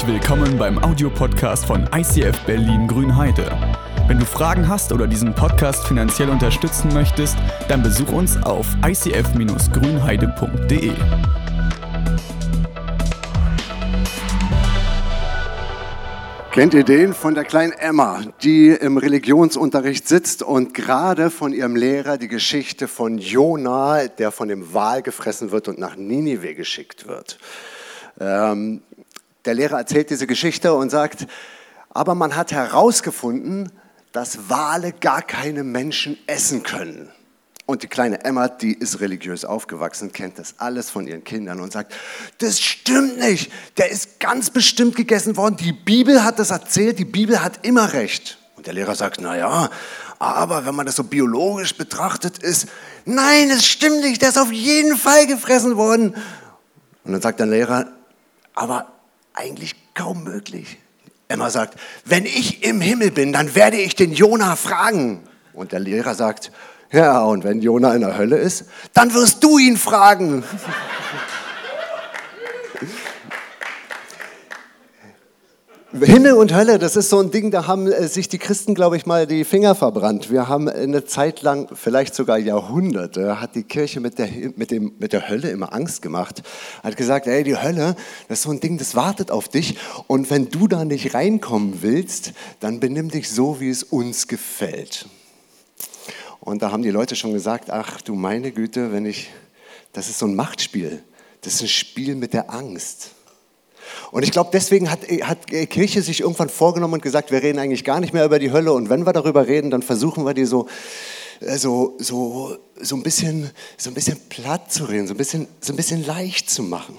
Herzlich willkommen beim Audiopodcast von ICF Berlin Grünheide. Wenn du Fragen hast oder diesen Podcast finanziell unterstützen möchtest, dann besuch uns auf icf-grünheide.de. Kennt ihr den von der kleinen Emma, die im Religionsunterricht sitzt und gerade von ihrem Lehrer die Geschichte von Jona, der von dem Wal gefressen wird und nach Ninive geschickt wird? Ähm, der Lehrer erzählt diese Geschichte und sagt, aber man hat herausgefunden, dass Wale gar keine Menschen essen können. Und die kleine Emma, die ist religiös aufgewachsen, kennt das alles von ihren Kindern und sagt, das stimmt nicht, der ist ganz bestimmt gegessen worden, die Bibel hat das erzählt, die Bibel hat immer recht. Und der Lehrer sagt, na ja, aber wenn man das so biologisch betrachtet ist, nein, das stimmt nicht, der ist auf jeden Fall gefressen worden. Und dann sagt der Lehrer, aber eigentlich kaum möglich. Emma sagt, wenn ich im Himmel bin, dann werde ich den Jona fragen. Und der Lehrer sagt, ja, und wenn Jona in der Hölle ist, dann wirst du ihn fragen. Himmel und Hölle, das ist so ein Ding, da haben äh, sich die Christen, glaube ich, mal die Finger verbrannt. Wir haben eine Zeit lang, vielleicht sogar Jahrhunderte, hat die Kirche mit der, mit, dem, mit der Hölle immer Angst gemacht. Hat gesagt, ey, die Hölle, das ist so ein Ding, das wartet auf dich. Und wenn du da nicht reinkommen willst, dann benimm dich so, wie es uns gefällt. Und da haben die Leute schon gesagt, ach du meine Güte, wenn ich, das ist so ein Machtspiel. Das ist ein Spiel mit der Angst. Und ich glaube, deswegen hat, hat Kirche sich irgendwann vorgenommen und gesagt, wir reden eigentlich gar nicht mehr über die Hölle und wenn wir darüber reden, dann versuchen wir die so, äh, so, so, so, ein, bisschen, so ein bisschen platt zu reden, so ein bisschen, so ein bisschen leicht zu machen.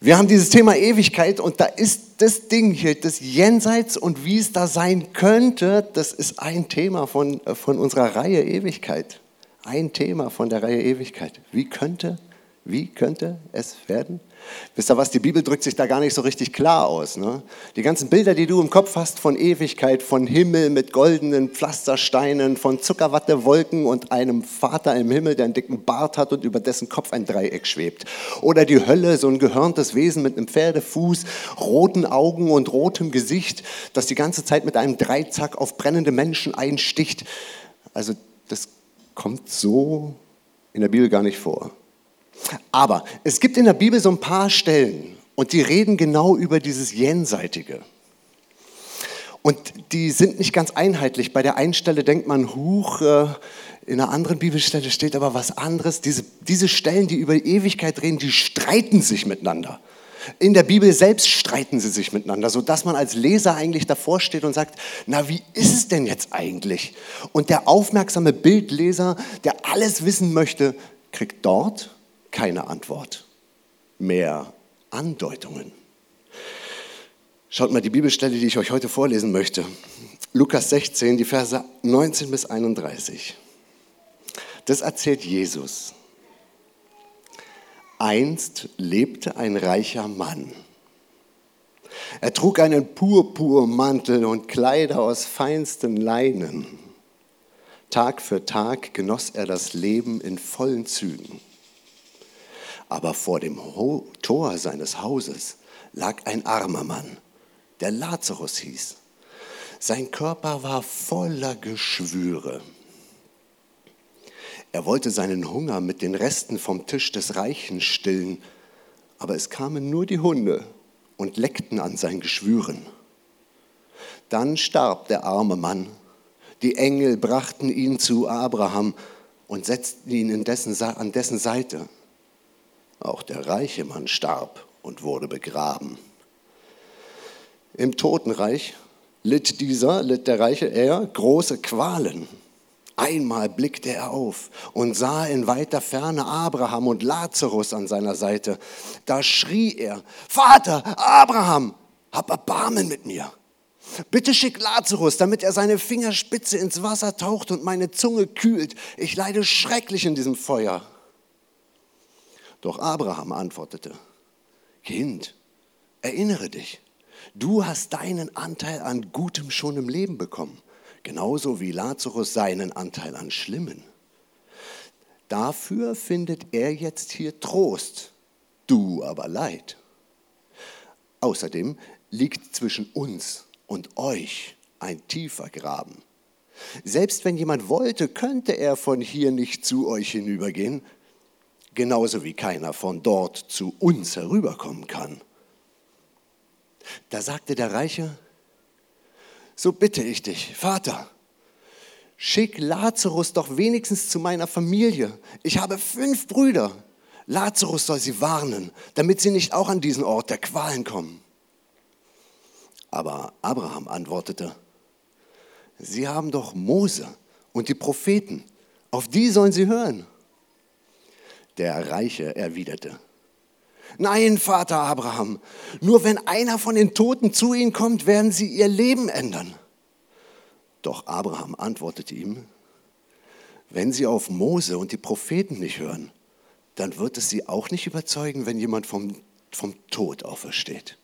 Wir haben dieses Thema Ewigkeit und da ist das Ding hier, das Jenseits und wie es da sein könnte, das ist ein Thema von, von unserer Reihe Ewigkeit. Ein Thema von der Reihe Ewigkeit. Wie könnte, wie könnte es werden? Wisst ihr was, die Bibel drückt sich da gar nicht so richtig klar aus. Ne? Die ganzen Bilder, die du im Kopf hast von Ewigkeit, von Himmel mit goldenen Pflastersteinen, von Zuckerwattewolken und einem Vater im Himmel, der einen dicken Bart hat und über dessen Kopf ein Dreieck schwebt. Oder die Hölle, so ein gehörntes Wesen mit einem Pferdefuß, roten Augen und rotem Gesicht, das die ganze Zeit mit einem Dreizack auf brennende Menschen einsticht. Also das kommt so in der Bibel gar nicht vor. Aber es gibt in der Bibel so ein paar Stellen und die reden genau über dieses Jenseitige. Und die sind nicht ganz einheitlich. Bei der einen Stelle denkt man, huch, äh, in einer anderen Bibelstelle steht aber was anderes. Diese, diese Stellen, die über Ewigkeit reden, die streiten sich miteinander. In der Bibel selbst streiten sie sich miteinander, sodass man als Leser eigentlich davor steht und sagt, na, wie ist es denn jetzt eigentlich? Und der aufmerksame Bildleser, der alles wissen möchte, kriegt dort keine Antwort, mehr Andeutungen. Schaut mal die Bibelstelle, die ich euch heute vorlesen möchte. Lukas 16, die Verse 19 bis 31. Das erzählt Jesus. Einst lebte ein reicher Mann. Er trug einen Purpurmantel und Kleider aus feinsten Leinen. Tag für Tag genoss er das Leben in vollen Zügen. Aber vor dem Tor seines Hauses lag ein armer Mann, der Lazarus hieß. Sein Körper war voller Geschwüre. Er wollte seinen Hunger mit den Resten vom Tisch des Reichen stillen, aber es kamen nur die Hunde und leckten an seinen Geschwüren. Dann starb der arme Mann. Die Engel brachten ihn zu Abraham und setzten ihn dessen, an dessen Seite. Auch der reiche Mann starb und wurde begraben. Im Totenreich litt dieser, litt der reiche er, große Qualen. Einmal blickte er auf und sah in weiter Ferne Abraham und Lazarus an seiner Seite. Da schrie er, Vater, Abraham, hab Erbarmen mit mir. Bitte schick Lazarus, damit er seine Fingerspitze ins Wasser taucht und meine Zunge kühlt. Ich leide schrecklich in diesem Feuer. Doch Abraham antwortete, Kind, erinnere dich, du hast deinen Anteil an Gutem schon im Leben bekommen, genauso wie Lazarus seinen Anteil an Schlimmen. Dafür findet er jetzt hier Trost, du aber Leid. Außerdem liegt zwischen uns und euch ein tiefer Graben. Selbst wenn jemand wollte, könnte er von hier nicht zu euch hinübergehen, genauso wie keiner von dort zu uns herüberkommen kann. Da sagte der Reiche, so bitte ich dich, Vater, schick Lazarus doch wenigstens zu meiner Familie. Ich habe fünf Brüder. Lazarus soll sie warnen, damit sie nicht auch an diesen Ort der Qualen kommen. Aber Abraham antwortete, Sie haben doch Mose und die Propheten, auf die sollen Sie hören. Der Reiche erwiderte, Nein, Vater Abraham, nur wenn einer von den Toten zu ihnen kommt, werden sie ihr Leben ändern. Doch Abraham antwortete ihm, wenn sie auf Mose und die Propheten nicht hören, dann wird es sie auch nicht überzeugen, wenn jemand vom, vom Tod aufersteht.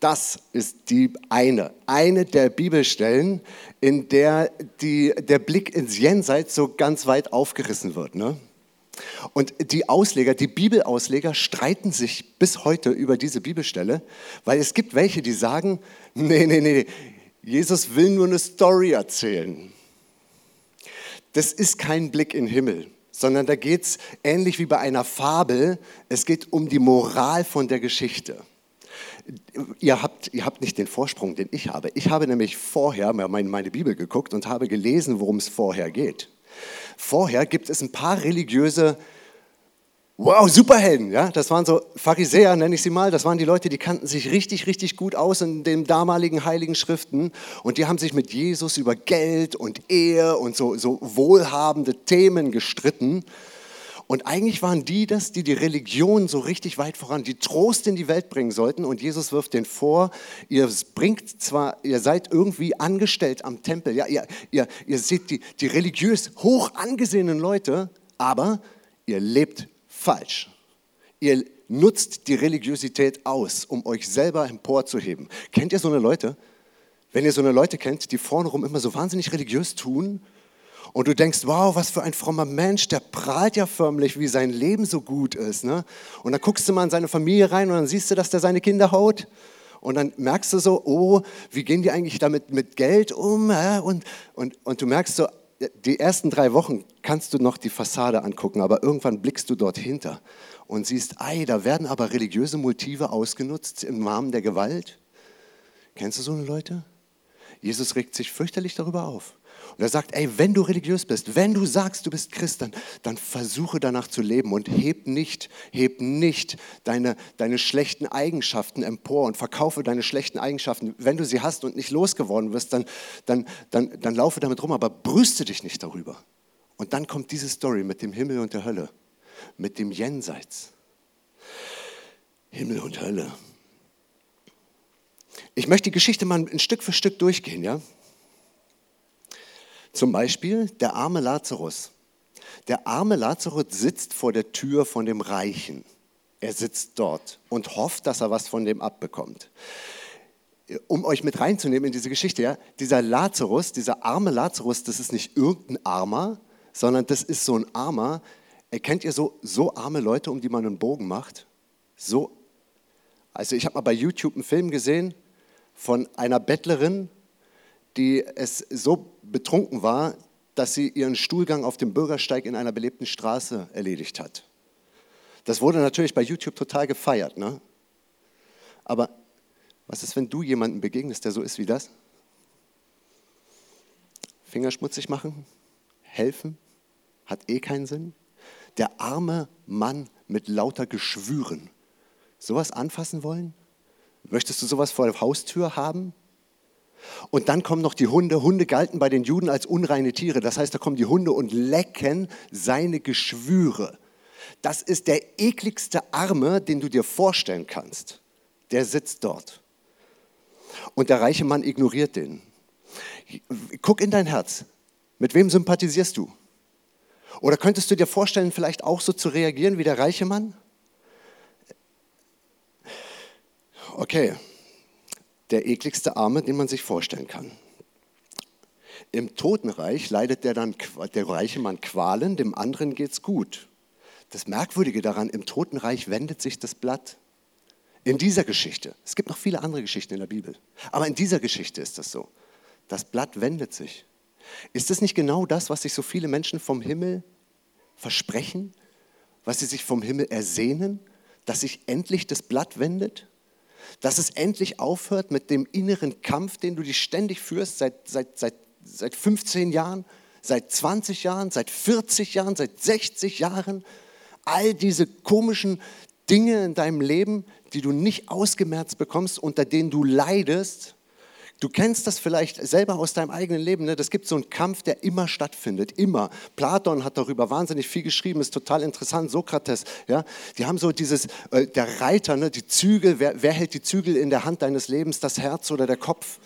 Das ist die eine, eine der Bibelstellen, in der die, der Blick ins Jenseits so ganz weit aufgerissen wird. Ne? Und die Ausleger, die Bibelausleger streiten sich bis heute über diese Bibelstelle, weil es gibt welche, die sagen, nee, nee, nee, Jesus will nur eine Story erzählen. Das ist kein Blick in den Himmel, sondern da geht es ähnlich wie bei einer Fabel, es geht um die Moral von der Geschichte. Ihr habt, ihr habt nicht den Vorsprung, den ich habe. Ich habe nämlich vorher meine Bibel geguckt und habe gelesen, worum es vorher geht. Vorher gibt es ein paar religiöse Wow, Superhelden, ja, das waren so Pharisäer, nenne ich sie mal, das waren die Leute, die kannten sich richtig, richtig gut aus in den damaligen heiligen Schriften und die haben sich mit Jesus über Geld und Ehe und so, so wohlhabende Themen gestritten. Und eigentlich waren die das, die die Religion so richtig weit voran, die Trost in die Welt bringen sollten. Und Jesus wirft den vor, ihr bringt zwar, ihr seid irgendwie angestellt am Tempel, ja, ihr, ihr, ihr seht die, die religiös hoch angesehenen Leute, aber ihr lebt falsch. Ihr nutzt die Religiosität aus, um euch selber emporzuheben. Kennt ihr so eine Leute? Wenn ihr so eine Leute kennt, die vorne rum immer so wahnsinnig religiös tun und du denkst, wow, was für ein frommer Mensch, der prahlt ja förmlich, wie sein Leben so gut ist. Ne? Und dann guckst du mal in seine Familie rein und dann siehst du, dass der seine Kinder haut. Und dann merkst du so, oh, wie gehen die eigentlich damit mit Geld um? Und, und, und du merkst so, die ersten drei Wochen kannst du noch die Fassade angucken, aber irgendwann blickst du dort hinter und siehst, ei, da werden aber religiöse Motive ausgenutzt im Rahmen der Gewalt. Kennst du so eine Leute? Jesus regt sich fürchterlich darüber auf. Und er sagt, ey, wenn du religiös bist, wenn du sagst, du bist Christ, dann, dann versuche danach zu leben und heb nicht, heb nicht deine, deine schlechten Eigenschaften empor und verkaufe deine schlechten Eigenschaften. Wenn du sie hast und nicht losgeworden wirst, dann, dann, dann, dann laufe damit rum, aber brüste dich nicht darüber. Und dann kommt diese Story mit dem Himmel und der Hölle, mit dem Jenseits. Himmel und Hölle. Ich möchte die Geschichte mal ein Stück für Stück durchgehen, ja? Zum Beispiel der arme Lazarus. Der arme Lazarus sitzt vor der Tür von dem Reichen. Er sitzt dort und hofft, dass er was von dem abbekommt. Um euch mit reinzunehmen in diese Geschichte, ja, dieser Lazarus, dieser arme Lazarus, das ist nicht irgendein Armer, sondern das ist so ein Armer. Erkennt ihr so, so arme Leute, um die man einen Bogen macht? So, also ich habe mal bei YouTube einen Film gesehen von einer Bettlerin, die es so betrunken war, dass sie ihren Stuhlgang auf dem Bürgersteig in einer belebten Straße erledigt hat. Das wurde natürlich bei YouTube total gefeiert. Ne? Aber was ist, wenn du jemanden begegnest, der so ist wie das? Finger schmutzig machen? Helfen? Hat eh keinen Sinn? Der arme Mann mit lauter Geschwüren. Sowas anfassen wollen? Möchtest du sowas vor der Haustür haben? Und dann kommen noch die Hunde. Hunde galten bei den Juden als unreine Tiere. Das heißt, da kommen die Hunde und lecken seine Geschwüre. Das ist der ekligste Arme, den du dir vorstellen kannst. Der sitzt dort. Und der reiche Mann ignoriert den. Guck in dein Herz. Mit wem sympathisierst du? Oder könntest du dir vorstellen, vielleicht auch so zu reagieren wie der reiche Mann? Okay, der ekligste Arme, den man sich vorstellen kann. Im Totenreich leidet der, dann, der reiche Mann Qualen, dem anderen geht's gut. Das Merkwürdige daran, im Totenreich wendet sich das Blatt. In dieser Geschichte, es gibt noch viele andere Geschichten in der Bibel, aber in dieser Geschichte ist das so. Das Blatt wendet sich. Ist das nicht genau das, was sich so viele Menschen vom Himmel versprechen, was sie sich vom Himmel ersehnen, dass sich endlich das Blatt wendet? Dass es endlich aufhört mit dem inneren Kampf, den du dich ständig führst, seit, seit, seit, seit 15 Jahren, seit 20 Jahren, seit 40 Jahren, seit 60 Jahren. All diese komischen Dinge in deinem Leben, die du nicht ausgemerzt bekommst, unter denen du leidest. Du kennst das vielleicht selber aus deinem eigenen Leben. Ne? Das gibt so einen Kampf, der immer stattfindet, immer. Platon hat darüber wahnsinnig viel geschrieben, ist total interessant. Sokrates, ja, die haben so dieses, äh, der Reiter, ne? die Zügel, wer, wer hält die Zügel in der Hand deines Lebens, das Herz oder der Kopf?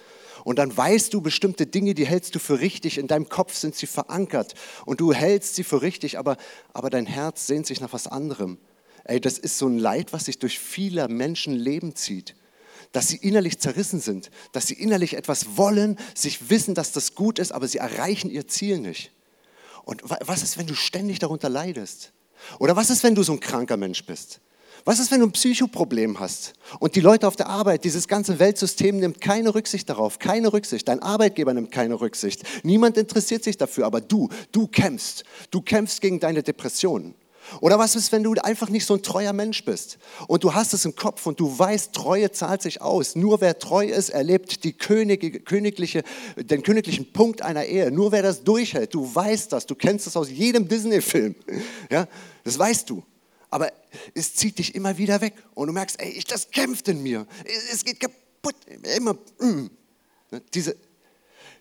Und dann weißt du bestimmte Dinge, die hältst du für richtig, in deinem Kopf sind sie verankert und du hältst sie für richtig, aber, aber dein Herz sehnt sich nach was anderem. Ey, das ist so ein Leid, was sich durch viele Menschenleben zieht. Dass sie innerlich zerrissen sind, dass sie innerlich etwas wollen, sich wissen, dass das gut ist, aber sie erreichen ihr Ziel nicht. Und was ist, wenn du ständig darunter leidest? Oder was ist, wenn du so ein kranker Mensch bist? Was ist, wenn du ein Psychoproblem hast und die Leute auf der Arbeit, dieses ganze Weltsystem nimmt keine Rücksicht darauf, keine Rücksicht, dein Arbeitgeber nimmt keine Rücksicht, niemand interessiert sich dafür, aber du, du kämpfst, du kämpfst gegen deine Depressionen. Oder was ist, wenn du einfach nicht so ein treuer Mensch bist und du hast es im Kopf und du weißt, Treue zahlt sich aus. Nur wer treu ist, erlebt die Könige, königliche, den königlichen Punkt einer Ehe. Nur wer das durchhält, du weißt das, du kennst das aus jedem Disney-Film. Ja, das weißt du. Aber es zieht dich immer wieder weg und du merkst, ey, das kämpft in mir. Es geht kaputt. Immer. Mm. Ne, diese,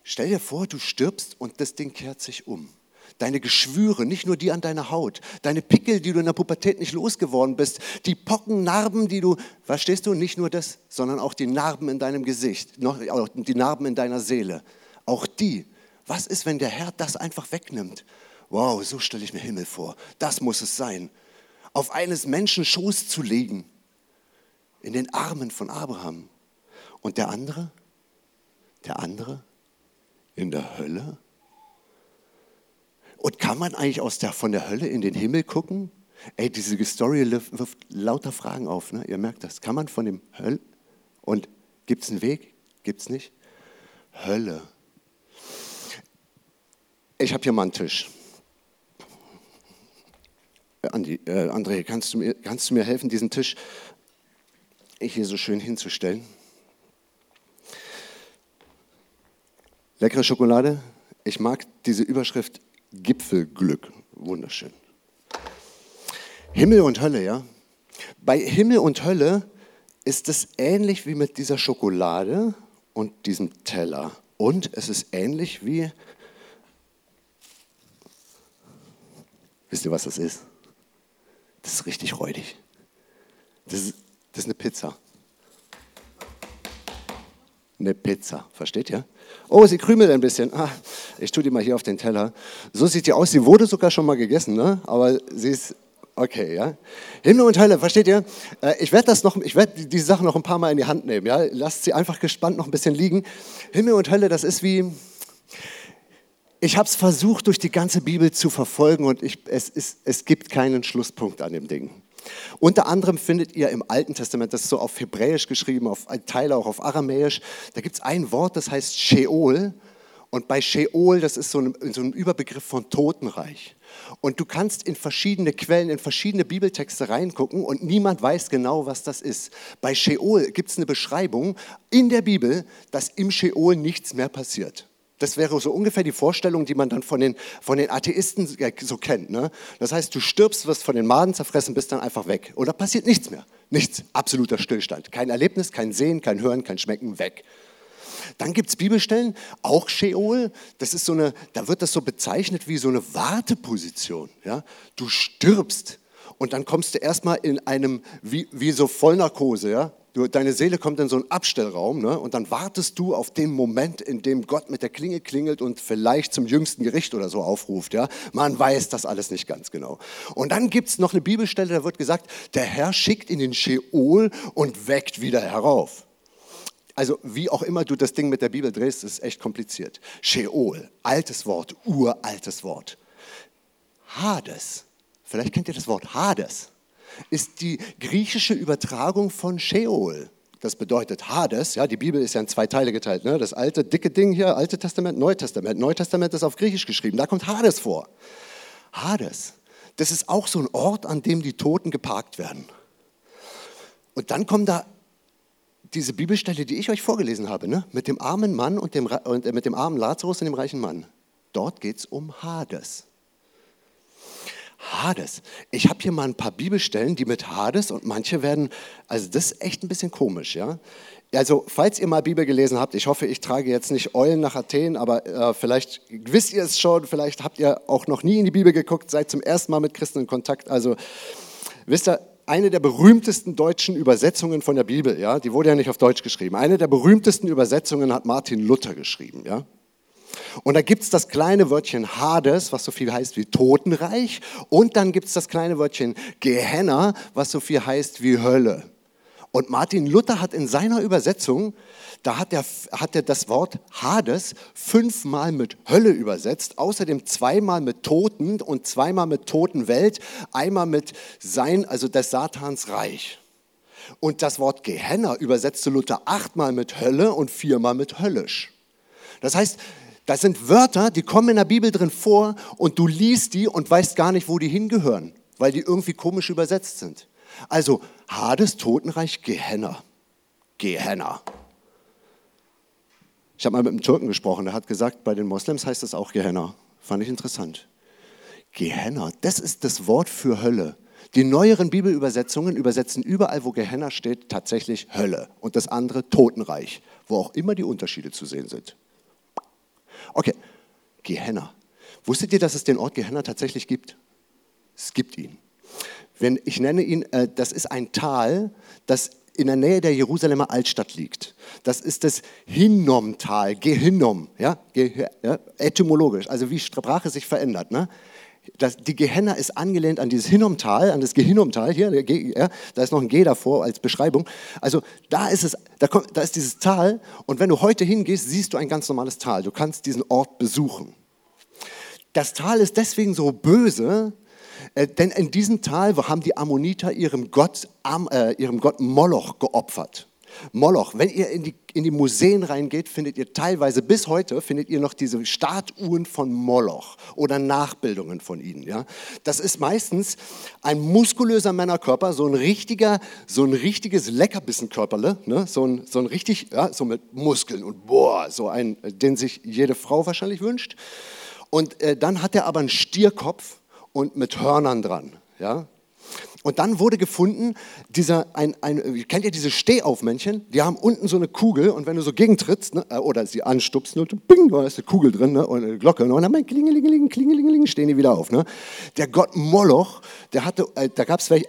stell dir vor, du stirbst und das Ding kehrt sich um deine Geschwüre, nicht nur die an deiner Haut, deine Pickel, die du in der Pubertät nicht losgeworden bist, die Pocken, Narben, die du, verstehst du, nicht nur das, sondern auch die Narben in deinem Gesicht, die Narben in deiner Seele, auch die. Was ist, wenn der Herr das einfach wegnimmt? Wow, so stelle ich mir Himmel vor. Das muss es sein. Auf eines Menschen Schoß zu legen, in den Armen von Abraham. Und der andere? Der andere? In der Hölle? Und kann man eigentlich aus der, von der Hölle in den Himmel gucken? Ey, diese Story wirft lauter Fragen auf. Ne? Ihr merkt das. Kann man von dem Hölle und gibt es einen Weg? Gibt es nicht? Hölle. Ich habe hier mal einen Tisch. Äh, Andi, äh, André, kannst du, mir, kannst du mir helfen, diesen Tisch hier so schön hinzustellen? Leckere Schokolade. Ich mag diese Überschrift Gipfelglück. Wunderschön. Himmel und Hölle, ja. Bei Himmel und Hölle ist es ähnlich wie mit dieser Schokolade und diesem Teller. Und es ist ähnlich wie, wisst ihr, was das ist? Das ist richtig räudig. Das ist, das ist eine Pizza. Eine Pizza, versteht ihr? Oh, sie krümelt ein bisschen. Ah, ich tue die mal hier auf den Teller. So sieht die aus. Sie wurde sogar schon mal gegessen, ne? aber sie ist okay. Ja? Himmel und Hölle, versteht ihr? Äh, ich werde das diese Sache noch ein paar Mal in die Hand nehmen. Ja? Lasst sie einfach gespannt noch ein bisschen liegen. Himmel und Hölle, das ist wie, ich habe es versucht, durch die ganze Bibel zu verfolgen und ich, es, ist, es gibt keinen Schlusspunkt an dem Ding. Unter anderem findet ihr im Alten Testament, das ist so auf Hebräisch geschrieben, auf ein Teil auch auf Aramäisch, da gibt es ein Wort, das heißt Sheol. Und bei Sheol, das ist so ein, so ein Überbegriff von Totenreich. Und du kannst in verschiedene Quellen, in verschiedene Bibeltexte reingucken und niemand weiß genau, was das ist. Bei Sheol gibt es eine Beschreibung in der Bibel, dass im Sheol nichts mehr passiert. Das wäre so ungefähr die Vorstellung, die man dann von den, von den Atheisten so kennt. Ne? Das heißt, du stirbst, wirst von den Maden zerfressen, bist dann einfach weg. Oder passiert nichts mehr. Nichts. Absoluter Stillstand. Kein Erlebnis, kein Sehen, kein Hören, kein Schmecken, weg. Dann gibt es Bibelstellen, auch Sheol, das ist so eine, da wird das so bezeichnet wie so eine Warteposition. Ja? Du stirbst und dann kommst du erstmal in einem, wie, wie so Vollnarkose, ja? Du, deine Seele kommt in so einen Abstellraum ne? und dann wartest du auf den Moment, in dem Gott mit der Klinge klingelt und vielleicht zum jüngsten Gericht oder so aufruft. Ja? Man weiß das alles nicht ganz genau. Und dann gibt es noch eine Bibelstelle, da wird gesagt, der Herr schickt in den Sheol und weckt wieder herauf. Also wie auch immer du das Ding mit der Bibel drehst, ist echt kompliziert. Sheol, altes Wort, uraltes Wort. Hades, vielleicht kennt ihr das Wort Hades. ist die griechische Übertragung von Sheol. Das bedeutet Hades, ja, die Bibel ist ja in zwei Teile geteilt. Ne? Das alte, dicke Ding hier, Alte Testament, Neutestament. Neutestament ist auf Griechisch geschrieben, da kommt Hades vor. Hades, das ist auch so ein Ort, an dem die Toten geparkt werden. Und dann kommt da diese Bibelstelle, die ich euch vorgelesen habe, ne? mit dem armen Mann und, dem, und äh, mit dem armen Lazarus und dem reichen Mann. Dort geht es um Hades. Hades. Ich habe hier mal ein paar Bibelstellen, die mit Hades und manche werden, also das ist echt ein bisschen komisch, ja. Also, falls ihr mal Bibel gelesen habt, ich hoffe, ich trage jetzt nicht Eulen nach Athen, aber äh, vielleicht wisst ihr es schon, vielleicht habt ihr auch noch nie in die Bibel geguckt, seid zum ersten Mal mit Christen in Kontakt. Also, wisst ihr, eine der berühmtesten deutschen Übersetzungen von der Bibel, ja, die wurde ja nicht auf Deutsch geschrieben. Eine der berühmtesten Übersetzungen hat Martin Luther geschrieben, ja. Und da gibt es das kleine Wörtchen Hades, was so viel heißt wie Totenreich. Und dann gibt es das kleine Wörtchen Gehenna, was so viel heißt wie Hölle. Und Martin Luther hat in seiner Übersetzung, da hat er, hat er das Wort Hades fünfmal mit Hölle übersetzt, außerdem zweimal mit Toten und zweimal mit Totenwelt, einmal mit sein, also des Satans Reich. Und das Wort Gehenna übersetzte Luther achtmal mit Hölle und viermal mit höllisch. Das heißt, das sind Wörter, die kommen in der Bibel drin vor und du liest die und weißt gar nicht, wo die hingehören, weil die irgendwie komisch übersetzt sind. Also Hades, Totenreich, Gehenna. Gehenna. Ich habe mal mit einem Türken gesprochen, der hat gesagt, bei den Moslems heißt das auch Gehenna. Fand ich interessant. Gehenna, das ist das Wort für Hölle. Die neueren Bibelübersetzungen übersetzen überall, wo Gehenna steht, tatsächlich Hölle und das andere Totenreich, wo auch immer die Unterschiede zu sehen sind. Okay, Gehenna. Wusstet ihr, dass es den Ort Gehenna tatsächlich gibt? Es gibt ihn. Wenn, ich nenne ihn, äh, das ist ein Tal, das in der Nähe der Jerusalemer Altstadt liegt. Das ist das Hinnomtal, Gehinnom, ja? Ge ja? etymologisch, also wie Sprache sich verändert. Ne? Das, die Gehenna ist angelehnt an dieses Hinnomtal, an das Gehinnomtal hier, ja, da ist noch ein G davor als Beschreibung. Also da ist es, da, kommt, da ist dieses Tal und wenn du heute hingehst, siehst du ein ganz normales Tal. Du kannst diesen Ort besuchen. Das Tal ist deswegen so böse, äh, denn in diesem Tal haben die Ammoniter ihrem Gott, äh, ihrem Gott Moloch geopfert. Moloch. Wenn ihr in die, in die Museen reingeht, findet ihr teilweise bis heute findet ihr noch diese Statuen von Moloch oder Nachbildungen von ihnen. Ja? Das ist meistens ein muskulöser Männerkörper, so ein richtiger, so ein richtiges Leckerbissenkörperle, ne? so, ein, so ein richtig, ja, so mit Muskeln und boah, so ein, den sich jede Frau wahrscheinlich wünscht. Und äh, dann hat er aber einen Stierkopf und mit Hörnern dran. Ja? Und dann wurde gefunden, dieser, ein, ein, kennt ihr diese Stehaufmännchen? Die haben unten so eine Kugel und wenn du so gegentrittst ne, äh, oder sie anstupst, ne, bing, da ist eine Kugel drin ne, und eine Glocke ne, und dann klingelingeling, klingelingeling, stehen die wieder auf. Ne. Der Gott Moloch, der hatte, äh, da gab es äh,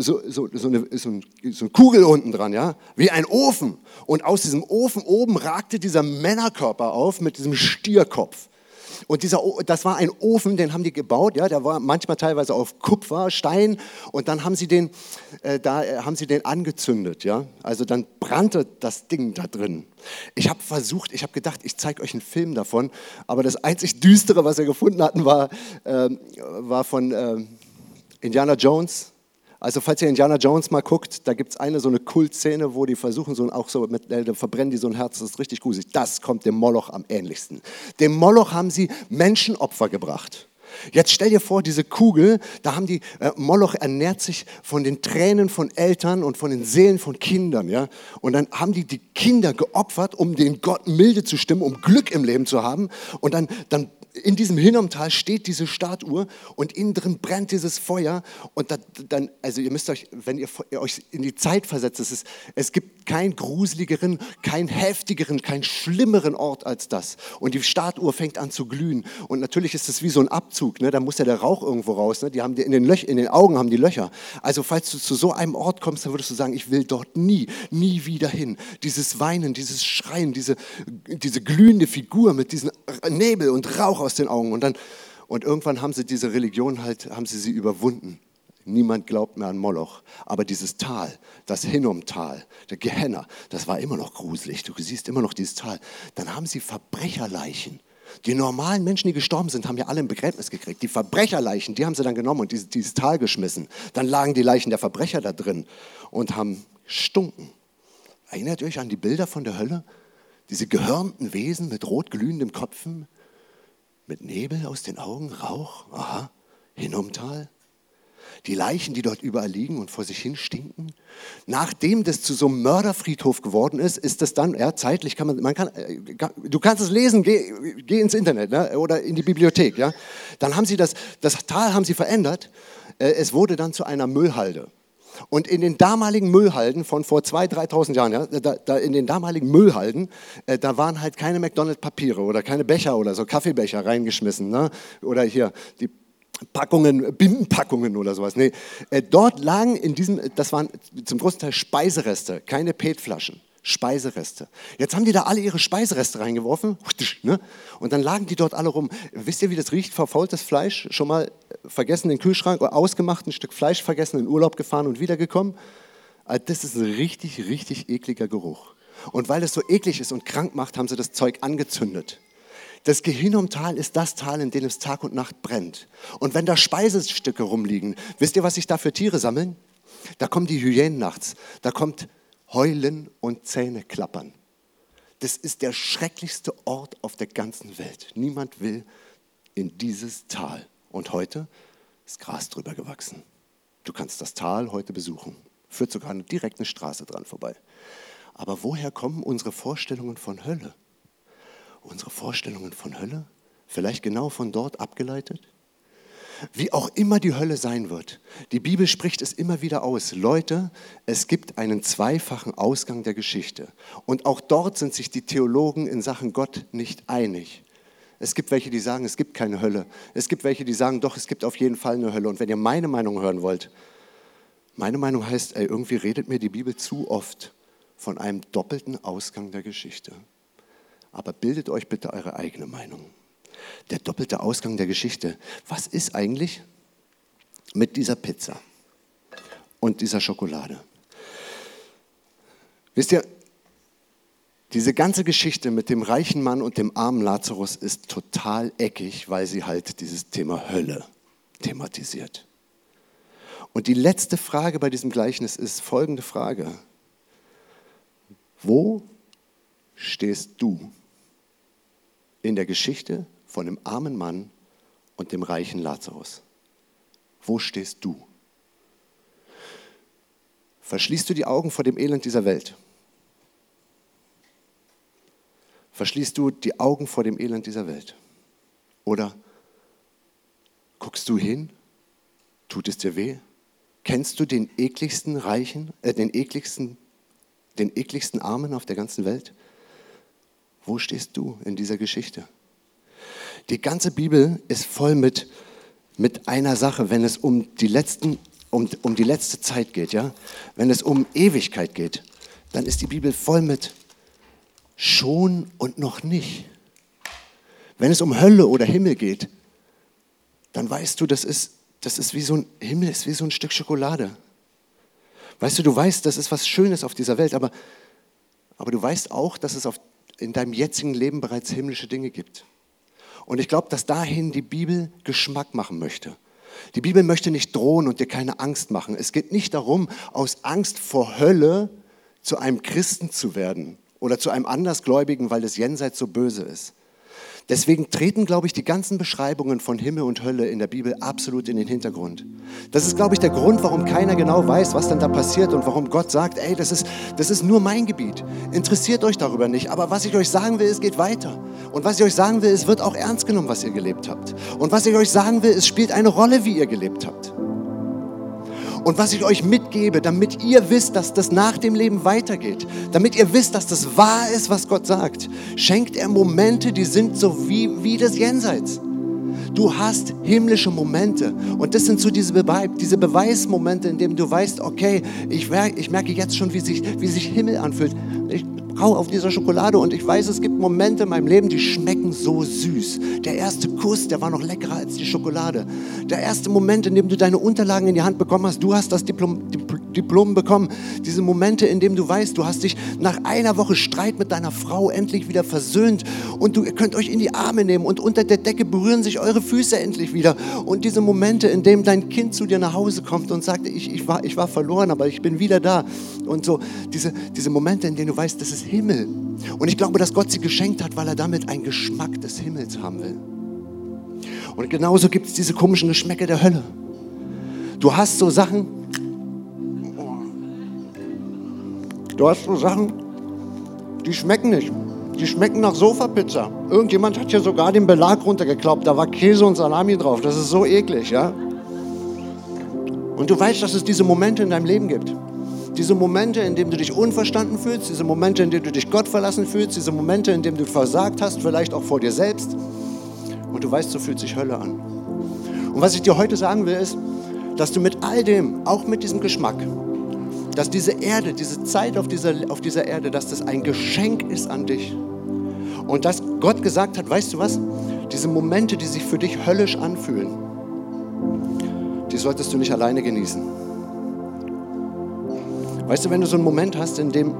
so, so, so, eine, so, ein, so eine Kugel unten dran, ja, wie ein Ofen. Und aus diesem Ofen oben ragte dieser Männerkörper auf mit diesem Stierkopf. Und dieser, das war ein Ofen, den haben die gebaut, ja, der war manchmal teilweise auf Kupfer, Stein und dann haben sie den, äh, da äh, haben sie den angezündet, ja. Also dann brannte das Ding da drin. Ich habe versucht, ich habe gedacht, ich zeige euch einen Film davon, aber das einzig Düstere, was wir gefunden hatten, war, äh, war von äh, Indiana Jones also falls ihr Indiana Jones mal guckt, da gibt es eine so eine Kultszene, wo die versuchen, so auch so mit, äh, verbrennen die so ein Herz, das ist richtig gruselig. Das kommt dem Moloch am ähnlichsten. Dem Moloch haben sie Menschenopfer gebracht. Jetzt stell dir vor, diese Kugel, da haben die, äh, Moloch ernährt sich von den Tränen von Eltern und von den Seelen von Kindern, ja. Und dann haben die die Kinder geopfert, um den Gott milde zu stimmen, um Glück im Leben zu haben. Und dann, dann in diesem Hinnomtal steht diese Statue und innen drin brennt dieses Feuer. Und dann, also ihr müsst euch, wenn ihr, euch in die Zeit versetzt, es, ist, es gibt keinen gruseligeren, keinen heftigeren, keinen schlimmeren Ort als das. Und die Statue fängt an zu glühen. Und natürlich ist es wie so ein Abzug, ne? da muss ja der Rauch irgendwo raus. Ne? Die haben die in, den Löch, in den Augen haben die Löcher. Also falls du zu so einem Ort kommst, dann würdest du sagen, ich will dort nie, nie wieder hin. Dieses Weinen, dieses Schreien, diese, diese glühende Figur mit diesem Nebel und Rauch aus den Augen. Und, dann, und irgendwann haben sie diese Religion halt, haben sie sie überwunden. Niemand glaubt mehr an Moloch. Aber dieses Tal, das Hinnom-Tal, der Gehenna, das war immer noch gruselig. Du siehst immer noch dieses Tal. Dann haben sie Verbrecherleichen Die normalen Menschen, die gestorben sind, haben ja alle ein Begräbnis gekriegt. Die Verbrecherleichen, die haben sie dann genommen und dieses, dieses Tal geschmissen. Dann lagen die Leichen der Verbrecher da drin und haben stunken. Erinnert euch an die Bilder von der Hölle? Diese gehörnten Wesen mit rot glühendem Kopfen, mit Nebel aus den Augen, Rauch, aha, Hinnomtal. Die Leichen, die dort überall liegen und vor sich hin stinken. Nachdem das zu so einem Mörderfriedhof geworden ist, ist das dann, ja, zeitlich kann man, man kann, äh, du kannst es lesen, geh, geh ins Internet ne, oder in die Bibliothek, ja. Dann haben sie das, das Tal haben sie verändert. Äh, es wurde dann zu einer Müllhalde. Und in den damaligen Müllhalden von vor 2.000, 3.000 Jahren, ja, da, da, in den damaligen Müllhalden, äh, da waren halt keine McDonald's-Papiere oder keine Becher oder so Kaffeebecher reingeschmissen. Ne? Oder hier die Packungen, Bindenpackungen oder sowas. Nee, äh, dort lagen in diesem, das waren zum großen Teil Speisereste, keine PET-Flaschen. Speisereste. Jetzt haben die da alle ihre Speisereste reingeworfen ne? und dann lagen die dort alle rum. Wisst ihr, wie das riecht? Verfaultes Fleisch, schon mal vergessen den Kühlschrank, ausgemacht, ein Stück Fleisch vergessen, in Urlaub gefahren und wiedergekommen. Also das ist ein richtig, richtig ekliger Geruch. Und weil es so eklig ist und krank macht, haben sie das Zeug angezündet. Das Gehinnomtal ist das Tal, in dem es Tag und Nacht brennt. Und wenn da Speisestücke rumliegen, wisst ihr, was sich da für Tiere sammeln? Da kommen die Hyänen nachts, da kommt Heulen und Zähne klappern. Das ist der schrecklichste Ort auf der ganzen Welt. Niemand will in dieses Tal. Und heute ist Gras drüber gewachsen. Du kannst das Tal heute besuchen. Führt sogar direkt eine Straße dran vorbei. Aber woher kommen unsere Vorstellungen von Hölle? Unsere Vorstellungen von Hölle? Vielleicht genau von dort abgeleitet? Wie auch immer die Hölle sein wird, die Bibel spricht es immer wieder aus. Leute, es gibt einen zweifachen Ausgang der Geschichte. Und auch dort sind sich die Theologen in Sachen Gott nicht einig. Es gibt welche, die sagen, es gibt keine Hölle. Es gibt welche, die sagen, doch, es gibt auf jeden Fall eine Hölle. Und wenn ihr meine Meinung hören wollt, meine Meinung heißt, ey, irgendwie redet mir die Bibel zu oft von einem doppelten Ausgang der Geschichte. Aber bildet euch bitte eure eigene Meinung der doppelte Ausgang der Geschichte. Was ist eigentlich mit dieser Pizza und dieser Schokolade? Wisst ihr, diese ganze Geschichte mit dem reichen Mann und dem armen Lazarus ist total eckig, weil sie halt dieses Thema Hölle thematisiert. Und die letzte Frage bei diesem Gleichnis ist folgende Frage. Wo stehst du in der Geschichte von dem armen Mann und dem reichen Lazarus. Wo stehst du? Verschließt du die Augen vor dem Elend dieser Welt? Verschließt du die Augen vor dem Elend dieser Welt? Oder guckst du hin? Tut es dir weh? Kennst du den ekligsten Reichen, äh, den ekligsten, den ekligsten Armen auf der ganzen Welt? Wo stehst du in dieser Geschichte? Die ganze Bibel ist voll mit, mit einer Sache, wenn es um die, letzten, um, um die letzte Zeit geht, ja? wenn es um Ewigkeit geht, dann ist die Bibel voll mit schon und noch nicht. Wenn es um Hölle oder Himmel geht, dann weißt du, das ist, das ist wie so ein Himmel, ist wie so ein Stück Schokolade. Weißt du, du weißt, das ist was Schönes auf dieser Welt, aber, aber du weißt auch, dass es auf, in deinem jetzigen Leben bereits himmlische Dinge gibt. Und ich glaube, dass dahin die Bibel Geschmack machen möchte. Die Bibel möchte nicht drohen und dir keine Angst machen. Es geht nicht darum, aus Angst vor Hölle zu einem Christen zu werden oder zu einem Andersgläubigen, weil das Jenseits so böse ist. Deswegen treten, glaube ich, die ganzen Beschreibungen von Himmel und Hölle in der Bibel absolut in den Hintergrund. Das ist, glaube ich, der Grund, warum keiner genau weiß, was dann da passiert und warum Gott sagt, ey, das ist, das ist nur mein Gebiet. Interessiert euch darüber nicht. Aber was ich euch sagen will, es geht weiter. Und was ich euch sagen will, es wird auch ernst genommen, was ihr gelebt habt. Und was ich euch sagen will, es spielt eine Rolle, wie ihr gelebt habt. Und was ich euch mitgebe, damit ihr wisst, dass das nach dem Leben weitergeht, damit ihr wisst, dass das wahr ist, was Gott sagt, schenkt er Momente, die sind so wie, wie das Jenseits. Du hast himmlische Momente und das sind so diese, Be diese Beweismomente, in denen du weißt, okay, ich, ich merke jetzt schon, wie sich, wie sich Himmel anfühlt. Ich kau auf dieser Schokolade und ich weiß, es gibt Momente in meinem Leben, die schmecken so süß. Der erste Kuss, der war noch leckerer als die Schokolade. Der erste Moment, in dem du deine Unterlagen in die Hand bekommen hast, du hast das Diplom, Diplom bekommen. Diese Momente, in denen du weißt, du hast dich nach einer Woche Streit mit deiner Frau endlich wieder versöhnt und du könnt euch in die Arme nehmen und unter der Decke berühren sich eure Füße endlich wieder. Und diese Momente, in denen dein Kind zu dir nach Hause kommt und sagt, ich, ich, war, ich war verloren, aber ich bin wieder da. Und so diese, diese Momente, in denen du weißt, das ist Himmel. Und ich glaube, dass Gott sie geschenkt hat, weil er damit einen Geschmack des Himmels haben will. Und genauso gibt es diese komischen Geschmäcke der Hölle. Du hast so Sachen, du hast so Sachen, die schmecken nicht. Die schmecken nach Sofapizza. Irgendjemand hat hier sogar den Belag runtergeklappt. Da war Käse und Salami drauf. Das ist so eklig, ja? Und du weißt, dass es diese Momente in deinem Leben gibt. Diese Momente, in denen du dich unverstanden fühlst, diese Momente, in denen du dich Gott verlassen fühlst, diese Momente, in denen du versagt hast, vielleicht auch vor dir selbst. Und du weißt, so fühlt sich Hölle an. Und was ich dir heute sagen will, ist, dass du mit all dem, auch mit diesem Geschmack, dass diese Erde, diese Zeit auf dieser, auf dieser Erde, dass das ein Geschenk ist an dich. Und dass Gott gesagt hat, weißt du was, diese Momente, die sich für dich höllisch anfühlen, die solltest du nicht alleine genießen. Weißt du, wenn du so einen Moment hast, in dem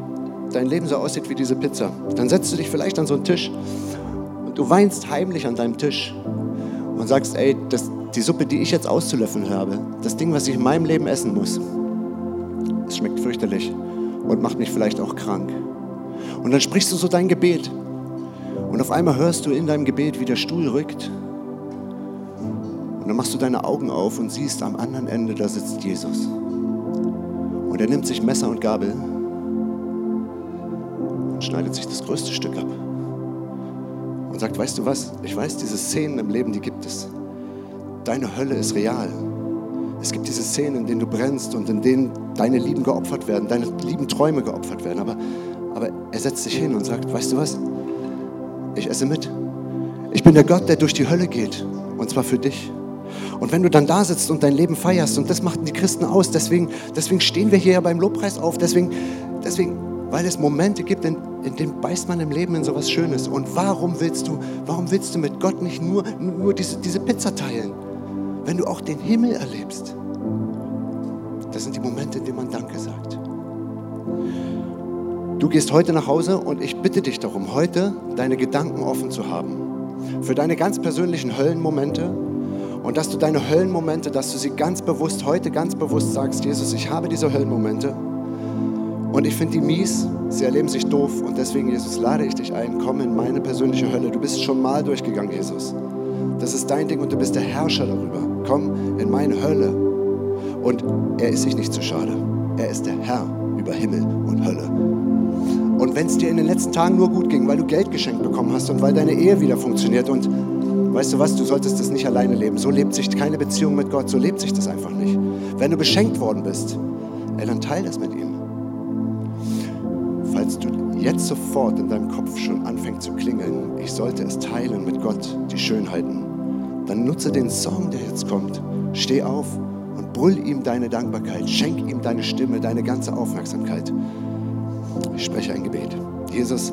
dein Leben so aussieht wie diese Pizza, dann setzt du dich vielleicht an so einen Tisch und du weinst heimlich an deinem Tisch und sagst, ey, das, die Suppe, die ich jetzt auszulöffeln habe, das Ding, was ich in meinem Leben essen muss, es schmeckt fürchterlich und macht mich vielleicht auch krank. Und dann sprichst du so dein Gebet und auf einmal hörst du in deinem Gebet, wie der Stuhl rückt. Und dann machst du deine Augen auf und siehst am anderen Ende, da sitzt Jesus. Und er nimmt sich Messer und Gabel und schneidet sich das größte Stück ab. Und sagt, weißt du was, ich weiß, diese Szenen im Leben, die gibt es. Deine Hölle ist real. Es gibt diese Szenen, in denen du brennst und in denen deine Lieben geopfert werden, deine lieben Träume geopfert werden. Aber, aber er setzt sich hin und sagt, weißt du was, ich esse mit. Ich bin der Gott, der durch die Hölle geht. Und zwar für dich. Und wenn du dann da sitzt und dein Leben feierst, und das machten die Christen aus, deswegen, deswegen stehen wir hier ja beim Lobpreis auf, deswegen, deswegen, weil es Momente gibt, in, in denen beißt man im Leben in sowas Schönes. Und warum willst du, warum willst du mit Gott nicht nur, nur diese, diese Pizza teilen, wenn du auch den Himmel erlebst? Das sind die Momente, in denen man Danke sagt. Du gehst heute nach Hause und ich bitte dich darum, heute deine Gedanken offen zu haben. Für deine ganz persönlichen Höllenmomente und dass du deine Höllenmomente, dass du sie ganz bewusst, heute ganz bewusst sagst, Jesus, ich habe diese Höllenmomente und ich finde die mies, sie erleben sich doof und deswegen, Jesus, lade ich dich ein, komm in meine persönliche Hölle. Du bist schon mal durchgegangen, Jesus. Das ist dein Ding und du bist der Herrscher darüber. Komm in meine Hölle. Und er ist sich nicht zu schade. Er ist der Herr über Himmel und Hölle. Und wenn es dir in den letzten Tagen nur gut ging, weil du Geld geschenkt bekommen hast und weil deine Ehe wieder funktioniert und weißt du was, du solltest das nicht alleine leben. So lebt sich keine Beziehung mit Gott, so lebt sich das einfach nicht. Wenn du beschenkt worden bist, ey, dann teil das mit ihm. Falls du jetzt sofort in deinem Kopf schon anfängt zu klingeln, ich sollte es teilen mit Gott, die Schönheiten, dann nutze den Song, der jetzt kommt. Steh auf und brüll ihm deine Dankbarkeit, schenk ihm deine Stimme, deine ganze Aufmerksamkeit. Ich spreche ein Gebet. Jesus,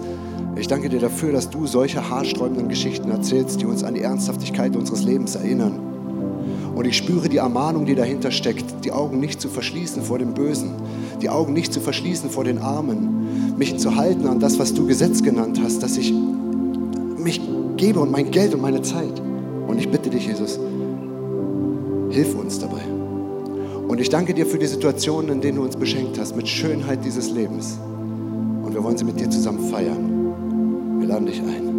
ich danke dir dafür, dass du solche haarsträubenden Geschichten erzählst, die uns an die Ernsthaftigkeit unseres Lebens erinnern. Und ich spüre die Ermahnung, die dahinter steckt, die Augen nicht zu verschließen vor dem Bösen, die Augen nicht zu verschließen vor den Armen, mich zu halten an das, was du Gesetz genannt hast, dass ich mich gebe und mein Geld und meine Zeit. Und ich bitte dich, Jesus, hilf uns dabei. Und ich danke dir für die Situationen, in denen du uns beschenkt hast, mit Schönheit dieses Lebens. Und wir wollen sie mit dir zusammen feiern. Wir laden dich ein.